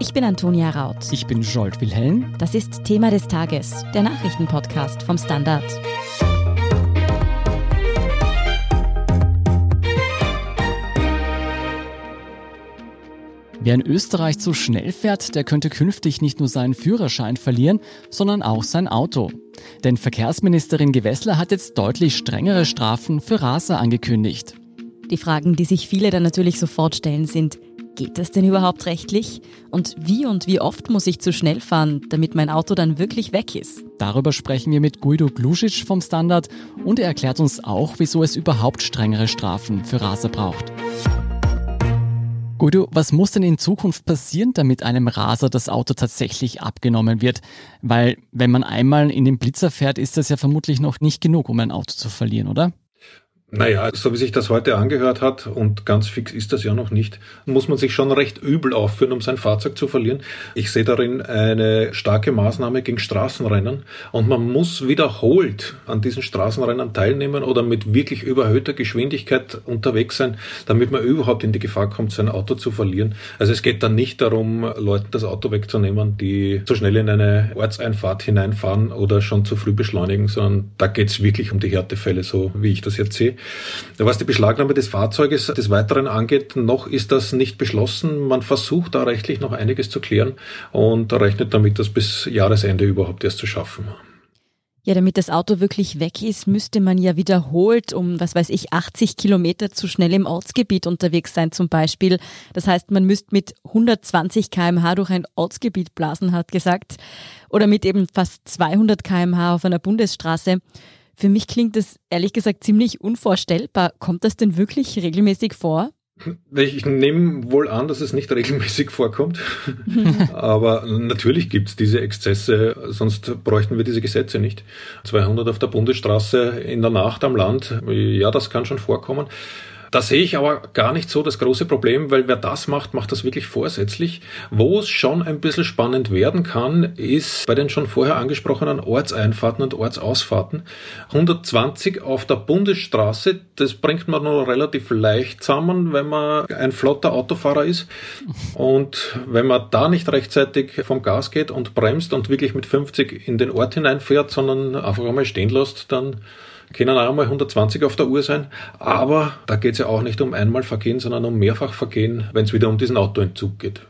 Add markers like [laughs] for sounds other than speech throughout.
Ich bin Antonia Raut. Ich bin Jolt Wilhelm. Das ist Thema des Tages, der Nachrichtenpodcast vom Standard. Wer in Österreich zu schnell fährt, der könnte künftig nicht nur seinen Führerschein verlieren, sondern auch sein Auto. Denn Verkehrsministerin Gewessler hat jetzt deutlich strengere Strafen für Raser angekündigt. Die Fragen, die sich viele dann natürlich sofort stellen, sind, geht das denn überhaupt rechtlich? Und wie und wie oft muss ich zu schnell fahren, damit mein Auto dann wirklich weg ist? Darüber sprechen wir mit Guido Glusic vom Standard und er erklärt uns auch, wieso es überhaupt strengere Strafen für Raser braucht. Guido, was muss denn in Zukunft passieren, damit einem Raser das Auto tatsächlich abgenommen wird? Weil wenn man einmal in den Blitzer fährt, ist das ja vermutlich noch nicht genug, um ein Auto zu verlieren, oder? Naja, so wie sich das heute angehört hat, und ganz fix ist das ja noch nicht, muss man sich schon recht übel aufführen, um sein Fahrzeug zu verlieren. Ich sehe darin eine starke Maßnahme gegen Straßenrennen und man muss wiederholt an diesen Straßenrennen teilnehmen oder mit wirklich überhöhter Geschwindigkeit unterwegs sein, damit man überhaupt in die Gefahr kommt, sein Auto zu verlieren. Also es geht dann nicht darum, Leuten das Auto wegzunehmen, die zu schnell in eine Ortseinfahrt hineinfahren oder schon zu früh beschleunigen, sondern da geht es wirklich um die Härtefälle, so wie ich das jetzt sehe. Was die Beschlagnahme des Fahrzeuges des Weiteren angeht, noch ist das nicht beschlossen. Man versucht da rechtlich noch einiges zu klären und rechnet damit, das bis Jahresende überhaupt erst zu schaffen. Ja, damit das Auto wirklich weg ist, müsste man ja wiederholt um, was weiß ich, 80 Kilometer zu schnell im Ortsgebiet unterwegs sein zum Beispiel. Das heißt, man müsste mit 120 kmh durch ein Ortsgebiet blasen, hat gesagt. Oder mit eben fast 200 kmh auf einer Bundesstraße. Für mich klingt das ehrlich gesagt ziemlich unvorstellbar. Kommt das denn wirklich regelmäßig vor? Ich nehme wohl an, dass es nicht [laughs] regelmäßig vorkommt. [laughs] Aber natürlich gibt es diese Exzesse, sonst bräuchten wir diese Gesetze nicht. 200 auf der Bundesstraße in der Nacht am Land, ja, das kann schon vorkommen. Da sehe ich aber gar nicht so das große Problem, weil wer das macht, macht das wirklich vorsätzlich. Wo es schon ein bisschen spannend werden kann, ist bei den schon vorher angesprochenen Ortseinfahrten und Ortsausfahrten. 120 auf der Bundesstraße, das bringt man nur relativ leicht zusammen, wenn man ein flotter Autofahrer ist. Und wenn man da nicht rechtzeitig vom Gas geht und bremst und wirklich mit 50 in den Ort hineinfährt, sondern einfach einmal stehen lässt, dann können auch einmal 120 auf der Uhr sein. Aber da geht es ja auch nicht um einmal Vergehen, sondern um Mehrfachvergehen, wenn es wieder um diesen Autoentzug geht.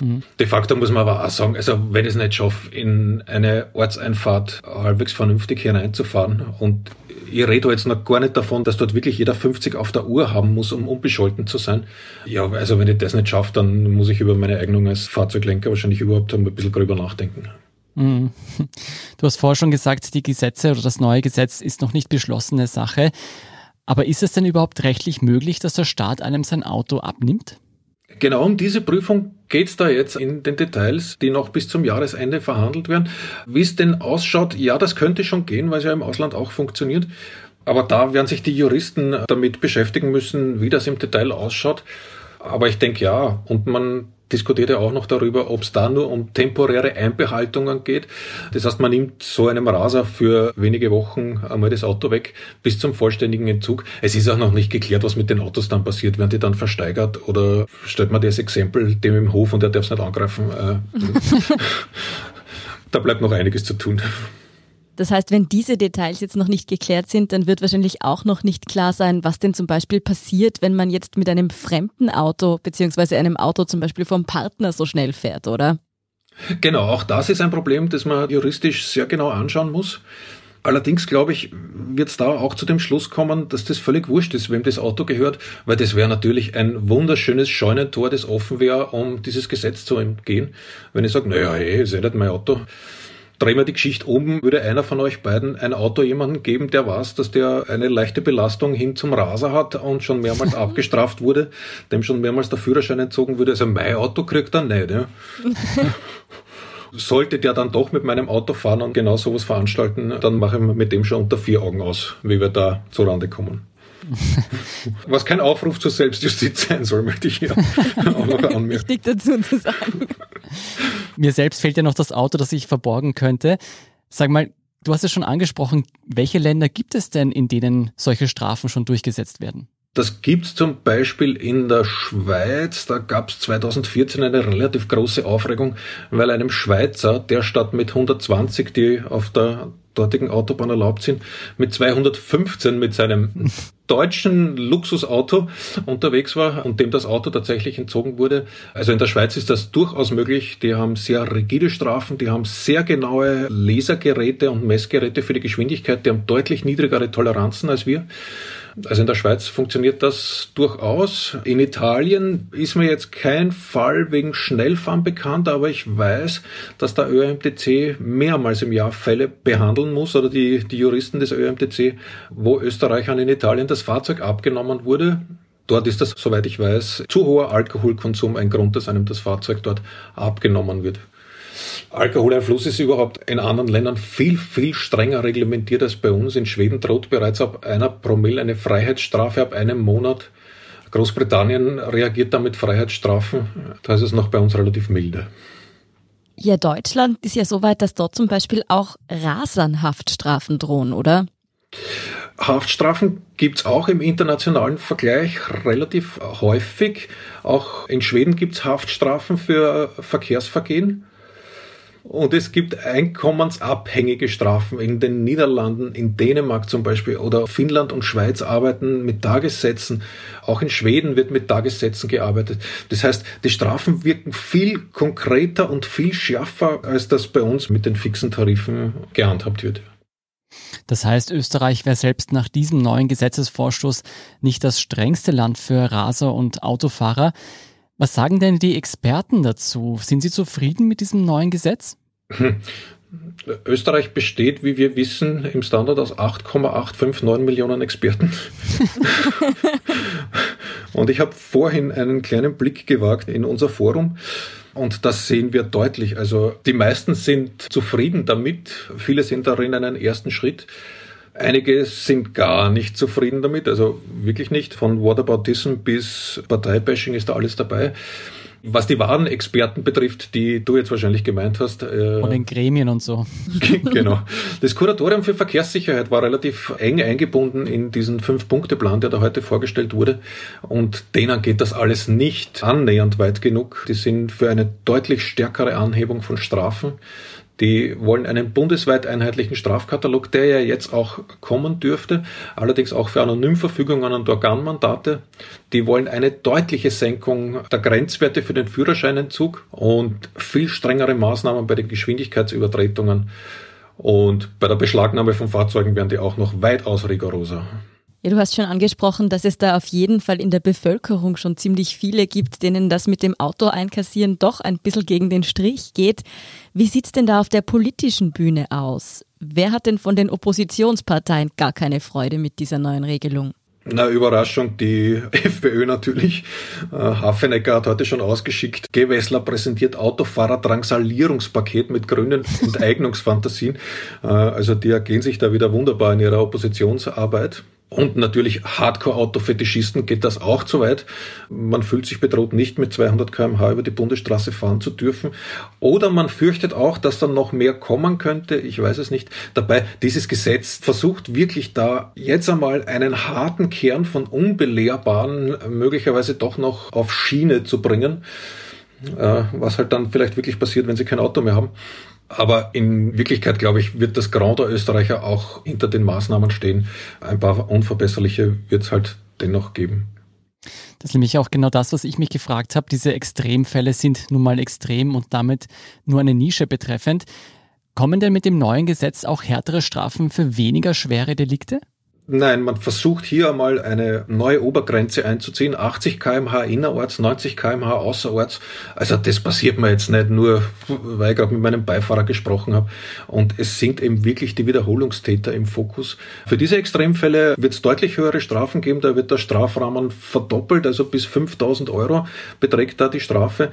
Mhm. De facto muss man aber auch sagen, also wenn ich es nicht schaffe, in eine Ortseinfahrt halbwegs vernünftig hineinzufahren und ich rede jetzt noch gar nicht davon, dass dort wirklich jeder 50 auf der Uhr haben muss, um unbescholten zu sein. Ja, also wenn ich das nicht schaffe, dann muss ich über meine Eignung als Fahrzeuglenker wahrscheinlich überhaupt ein bisschen drüber nachdenken. Mhm. Du hast vorher schon gesagt, die Gesetze oder das neue Gesetz ist noch nicht beschlossene Sache. Aber ist es denn überhaupt rechtlich möglich, dass der Staat einem sein Auto abnimmt? Genau um diese Prüfung geht es da jetzt in den Details, die noch bis zum Jahresende verhandelt werden. Wie es denn ausschaut, ja, das könnte schon gehen, weil es ja im Ausland auch funktioniert. Aber da werden sich die Juristen damit beschäftigen müssen, wie das im Detail ausschaut. Aber ich denke ja, und man diskutiert ja auch noch darüber, ob es da nur um temporäre Einbehaltungen geht. Das heißt, man nimmt so einem Raser für wenige Wochen einmal das Auto weg bis zum vollständigen Entzug. Es ist auch noch nicht geklärt, was mit den Autos dann passiert. Werden die dann versteigert oder stellt man das Exempel dem im Hof und der darf es nicht angreifen? Äh, [laughs] [laughs] da bleibt noch einiges zu tun. Das heißt, wenn diese Details jetzt noch nicht geklärt sind, dann wird wahrscheinlich auch noch nicht klar sein, was denn zum Beispiel passiert, wenn man jetzt mit einem fremden Auto beziehungsweise einem Auto zum Beispiel vom Partner so schnell fährt, oder? Genau, auch das ist ein Problem, das man juristisch sehr genau anschauen muss. Allerdings glaube ich, wird es da auch zu dem Schluss kommen, dass das völlig wurscht ist, wem das Auto gehört, weil das wäre natürlich ein wunderschönes Scheunentor, das offen wäre, um dieses Gesetz zu entgehen. Wenn ich sage, naja, hey, ist ja nicht mein Auto, drehen wir die Geschichte um, würde einer von euch beiden ein Auto jemanden geben, der weiß, dass der eine leichte Belastung hin zum Raser hat und schon mehrmals [laughs] abgestraft wurde, dem schon mehrmals der Führerschein entzogen wurde. Also mein Auto kriegt er nicht. Ja. [laughs] Sollte der dann doch mit meinem Auto fahren und genau sowas veranstalten, dann mache ich mit dem schon unter vier Augen aus, wie wir da zurande kommen. [laughs] Was kein Aufruf zur Selbstjustiz sein soll, möchte ich hier auch noch [laughs] anmerken. Wichtig dazu zu sagen. [laughs] Mir selbst fehlt ja noch das Auto, das ich verborgen könnte. Sag mal, du hast es schon angesprochen, welche Länder gibt es denn, in denen solche Strafen schon durchgesetzt werden? Das gibt's zum Beispiel in der Schweiz. Da gab's 2014 eine relativ große Aufregung, weil einem Schweizer, der statt mit 120, die auf der dortigen Autobahn erlaubt sind, mit 215 mit seinem [laughs] deutschen Luxusauto unterwegs war und dem das Auto tatsächlich entzogen wurde. Also in der Schweiz ist das durchaus möglich. Die haben sehr rigide Strafen, die haben sehr genaue Lasergeräte und Messgeräte für die Geschwindigkeit, die haben deutlich niedrigere Toleranzen als wir. Also in der Schweiz funktioniert das durchaus. In Italien ist mir jetzt kein Fall wegen Schnellfahren bekannt, aber ich weiß, dass der ÖMTC mehrmals im Jahr Fälle behandeln muss oder die, die Juristen des ÖMTC, wo Österreichern in Italien das Fahrzeug abgenommen wurde. Dort ist das, soweit ich weiß, zu hoher Alkoholkonsum ein Grund, dass einem das Fahrzeug dort abgenommen wird. Alkoholeinfluss ist überhaupt in anderen Ländern viel, viel strenger reglementiert als bei uns. In Schweden droht bereits ab einer Promille eine Freiheitsstrafe ab einem Monat. Großbritannien reagiert da mit Freiheitsstrafen. Da ist es noch bei uns relativ milde. Ja, Deutschland ist ja so weit, dass dort zum Beispiel auch Rasernhaftstrafen drohen, oder? Haftstrafen gibt's auch im internationalen Vergleich relativ häufig. Auch in Schweden gibt's Haftstrafen für Verkehrsvergehen. Und es gibt einkommensabhängige Strafen in den Niederlanden, in Dänemark zum Beispiel oder Finnland und Schweiz arbeiten mit Tagessätzen. Auch in Schweden wird mit Tagessätzen gearbeitet. Das heißt, die Strafen wirken viel konkreter und viel schärfer, als das bei uns mit den fixen Tarifen gehandhabt wird. Das heißt, Österreich wäre selbst nach diesem neuen Gesetzesvorstoß nicht das strengste Land für Raser und Autofahrer. Was sagen denn die Experten dazu? Sind sie zufrieden mit diesem neuen Gesetz? Österreich besteht, wie wir wissen, im Standard aus 8,859 Millionen Experten. [laughs] und ich habe vorhin einen kleinen Blick gewagt in unser Forum. Und das sehen wir deutlich. Also die meisten sind zufrieden damit. Viele sind darin einen ersten Schritt. Einige sind gar nicht zufrieden damit, also wirklich nicht. Von Whataboutism bis Parteibashing ist da alles dabei. Was die wahren Experten betrifft, die du jetzt wahrscheinlich gemeint hast. Äh, Von den Gremien und so. [laughs] genau. Das Kuratorium für Verkehrssicherheit war relativ eng eingebunden in diesen Fünf-Punkte-Plan, der da heute vorgestellt wurde. Und denen geht das alles nicht annähernd weit genug. Die sind für eine deutlich stärkere Anhebung von Strafen die wollen einen bundesweit einheitlichen Strafkatalog, der ja jetzt auch kommen dürfte, allerdings auch für Anonymverfügungen und Organmandate. Die wollen eine deutliche Senkung der Grenzwerte für den Führerscheinentzug und viel strengere Maßnahmen bei den Geschwindigkeitsübertretungen. Und bei der Beschlagnahme von Fahrzeugen werden die auch noch weitaus rigoroser. Ja, du hast schon angesprochen, dass es da auf jeden Fall in der Bevölkerung schon ziemlich viele gibt, denen das mit dem Auto einkassieren doch ein bisschen gegen den Strich geht. Wie sieht's denn da auf der politischen Bühne aus? Wer hat denn von den Oppositionsparteien gar keine Freude mit dieser neuen Regelung? Na, Überraschung, die [laughs] FPÖ natürlich. Äh, Hafenecker hat heute schon ausgeschickt. Gewessler präsentiert Autofahrer-Drangsalierungspaket mit grünen Enteignungsfantasien. [laughs] Äh, also die ergehen sich da wieder wunderbar in ihrer Oppositionsarbeit. Und natürlich Hardcore-Autofetischisten geht das auch zu weit. Man fühlt sich bedroht, nicht mit 200 kmh über die Bundesstraße fahren zu dürfen. Oder man fürchtet auch, dass dann noch mehr kommen könnte. Ich weiß es nicht. Dabei, dieses Gesetz versucht wirklich da jetzt einmal einen harten Kern von Unbelehrbaren möglicherweise doch noch auf Schiene zu bringen. Äh, was halt dann vielleicht wirklich passiert, wenn sie kein Auto mehr haben. Aber in Wirklichkeit, glaube ich, wird das Grand der Österreicher auch hinter den Maßnahmen stehen. Ein paar unverbesserliche wird es halt dennoch geben. Das ist nämlich auch genau das, was ich mich gefragt habe. Diese Extremfälle sind nun mal extrem und damit nur eine Nische betreffend. Kommen denn mit dem neuen Gesetz auch härtere Strafen für weniger schwere Delikte? Nein, man versucht hier einmal eine neue Obergrenze einzuziehen. 80 kmh innerorts, 90 kmh außerorts. Also das passiert mir jetzt nicht nur, weil ich gerade mit meinem Beifahrer gesprochen habe. Und es sind eben wirklich die Wiederholungstäter im Fokus. Für diese Extremfälle wird es deutlich höhere Strafen geben. Da wird der Strafrahmen verdoppelt, also bis 5000 Euro beträgt da die Strafe.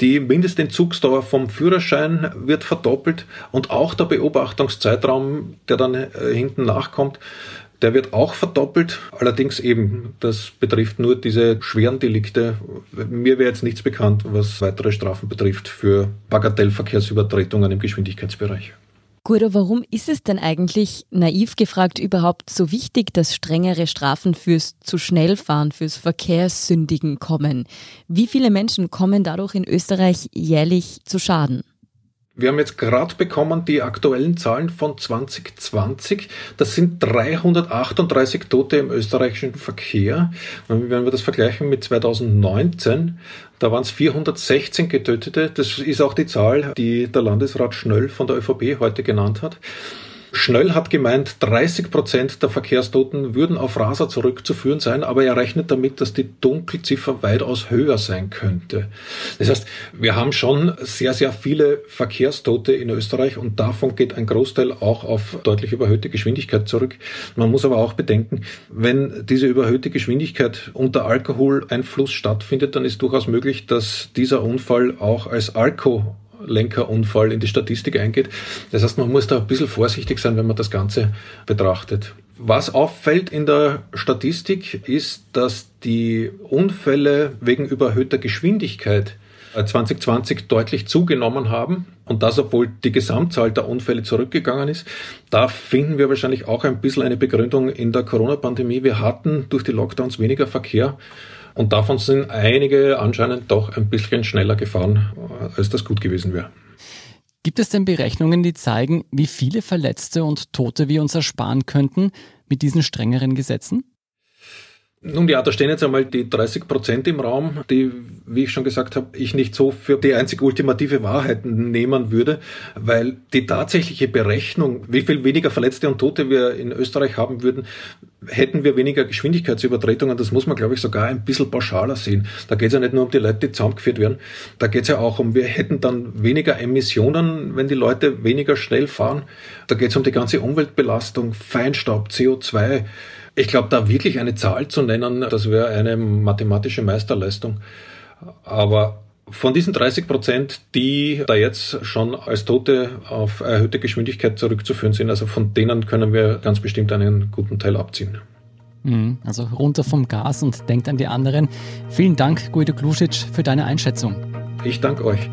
Die Mindestentzugsdauer vom Führerschein wird verdoppelt und auch der Beobachtungszeitraum, der dann äh, hinten nachkommt, der wird auch verdoppelt. Allerdings eben, das betrifft nur diese schweren Delikte. Mir wäre jetzt nichts bekannt, was weitere Strafen betrifft für Bagatellverkehrsübertretungen im Geschwindigkeitsbereich. Guido, warum ist es denn eigentlich, naiv gefragt, überhaupt so wichtig, dass strengere Strafen fürs zu schnell fahren, fürs Verkehrssündigen kommen? Wie viele Menschen kommen dadurch in Österreich jährlich zu Schaden? Wir haben jetzt gerade bekommen die aktuellen Zahlen von 2020. Das sind 338 Tote im österreichischen Verkehr. Wenn wir das vergleichen mit 2019, da waren es 416 Getötete. Das ist auch die Zahl, die der Landesrat Schnöll von der ÖVP heute genannt hat. Schnöll hat gemeint, 30 Prozent der Verkehrstoten würden auf Raser zurückzuführen sein, aber er rechnet damit, dass die Dunkelziffer weitaus höher sein könnte. Das heißt, wir haben schon sehr, sehr viele Verkehrstote in Österreich und davon geht ein Großteil auch auf deutlich überhöhte Geschwindigkeit zurück. Man muss aber auch bedenken, wenn diese überhöhte Geschwindigkeit unter Alkoholeinfluss stattfindet, dann ist durchaus möglich, dass dieser Unfall auch als Alko Lenkerunfall in die Statistik eingeht. Das heißt, man muss da ein bisschen vorsichtig sein, wenn man das Ganze betrachtet. Was auffällt in der Statistik ist, dass die Unfälle wegen überhöhter Geschwindigkeit 2020 deutlich zugenommen haben und das, obwohl die Gesamtzahl der Unfälle zurückgegangen ist. Da finden wir wahrscheinlich auch ein bisschen eine Begründung in der Corona-Pandemie. Wir hatten durch die Lockdowns weniger Verkehr und davon sind einige anscheinend doch ein bisschen schneller gefahren, als das gut gewesen wäre. Gibt es denn Berechnungen, die zeigen, wie viele Verletzte und Tote wir uns ersparen könnten mit diesen strengeren Gesetzen? Nun ja, da stehen jetzt einmal die 30 Prozent im Raum, die, wie ich schon gesagt habe, ich nicht so für die einzig ultimative Wahrheit nehmen würde, weil die tatsächliche Berechnung, wie viel weniger Verletzte und Tote wir in Österreich haben würden, hätten wir weniger Geschwindigkeitsübertretungen, das muss man, glaube ich, sogar ein bisschen pauschaler sehen. Da geht es ja nicht nur um die Leute, die zusammengeführt werden, da geht es ja auch um, wir hätten dann weniger Emissionen, wenn die Leute weniger schnell fahren. Da geht es um die ganze Umweltbelastung, Feinstaub, CO2, ich glaube, da wirklich eine Zahl zu nennen, das wäre eine mathematische Meisterleistung. Aber von diesen 30 Prozent, die da jetzt schon als Tote auf erhöhte Geschwindigkeit zurückzuführen sind, also von denen können wir ganz bestimmt einen guten Teil abziehen. Mhm, also runter vom Gas und denkt an die anderen. Vielen Dank, Guido Klusic, für deine Einschätzung. Ich danke euch.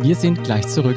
Wir sind gleich zurück.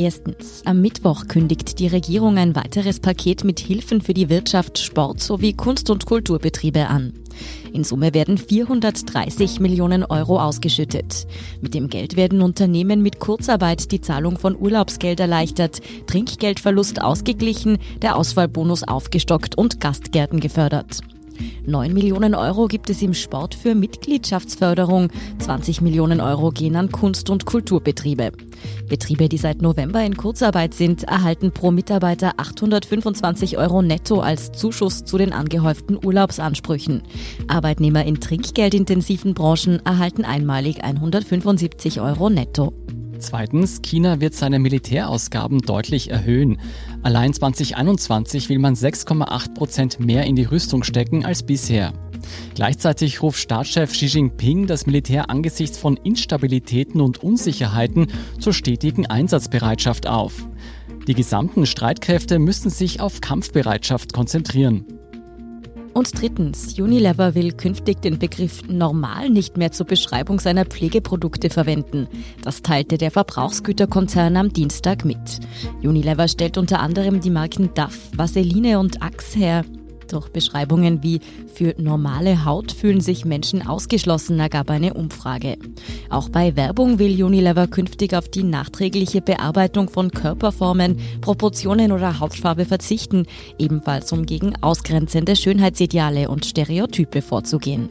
Erstens. Am Mittwoch kündigt die Regierung ein weiteres Paket mit Hilfen für die Wirtschaft, Sport sowie Kunst- und Kulturbetriebe an. In Summe werden 430 Millionen Euro ausgeschüttet. Mit dem Geld werden Unternehmen mit Kurzarbeit die Zahlung von Urlaubsgeld erleichtert, Trinkgeldverlust ausgeglichen, der Ausfallbonus aufgestockt und Gastgärten gefördert. 9 Millionen Euro gibt es im Sport für Mitgliedschaftsförderung. 20 Millionen Euro gehen an Kunst- und Kulturbetriebe. Betriebe, die seit November in Kurzarbeit sind, erhalten pro Mitarbeiter 825 Euro netto als Zuschuss zu den angehäuften Urlaubsansprüchen. Arbeitnehmer in trinkgeldintensiven Branchen erhalten einmalig 175 Euro netto. Zweitens, China wird seine Militärausgaben deutlich erhöhen. Allein 2021 will man 6,8 Prozent mehr in die Rüstung stecken als bisher. Gleichzeitig ruft Staatschef Xi Jinping das Militär angesichts von Instabilitäten und Unsicherheiten zur stetigen Einsatzbereitschaft auf. Die gesamten Streitkräfte müssten sich auf Kampfbereitschaft konzentrieren. Und drittens, Unilever will künftig den Begriff normal nicht mehr zur Beschreibung seiner Pflegeprodukte verwenden. Das teilte der Verbrauchsgüterkonzern am Dienstag mit. Unilever stellt unter anderem die Marken Duff, Vaseline und Axe her. Durch Beschreibungen wie für normale Haut fühlen sich Menschen ausgeschlossen, ergab eine Umfrage. Auch bei Werbung will Unilever künftig auf die nachträgliche Bearbeitung von Körperformen, Proportionen oder Hautfarbe verzichten, ebenfalls um gegen ausgrenzende Schönheitsideale und Stereotype vorzugehen.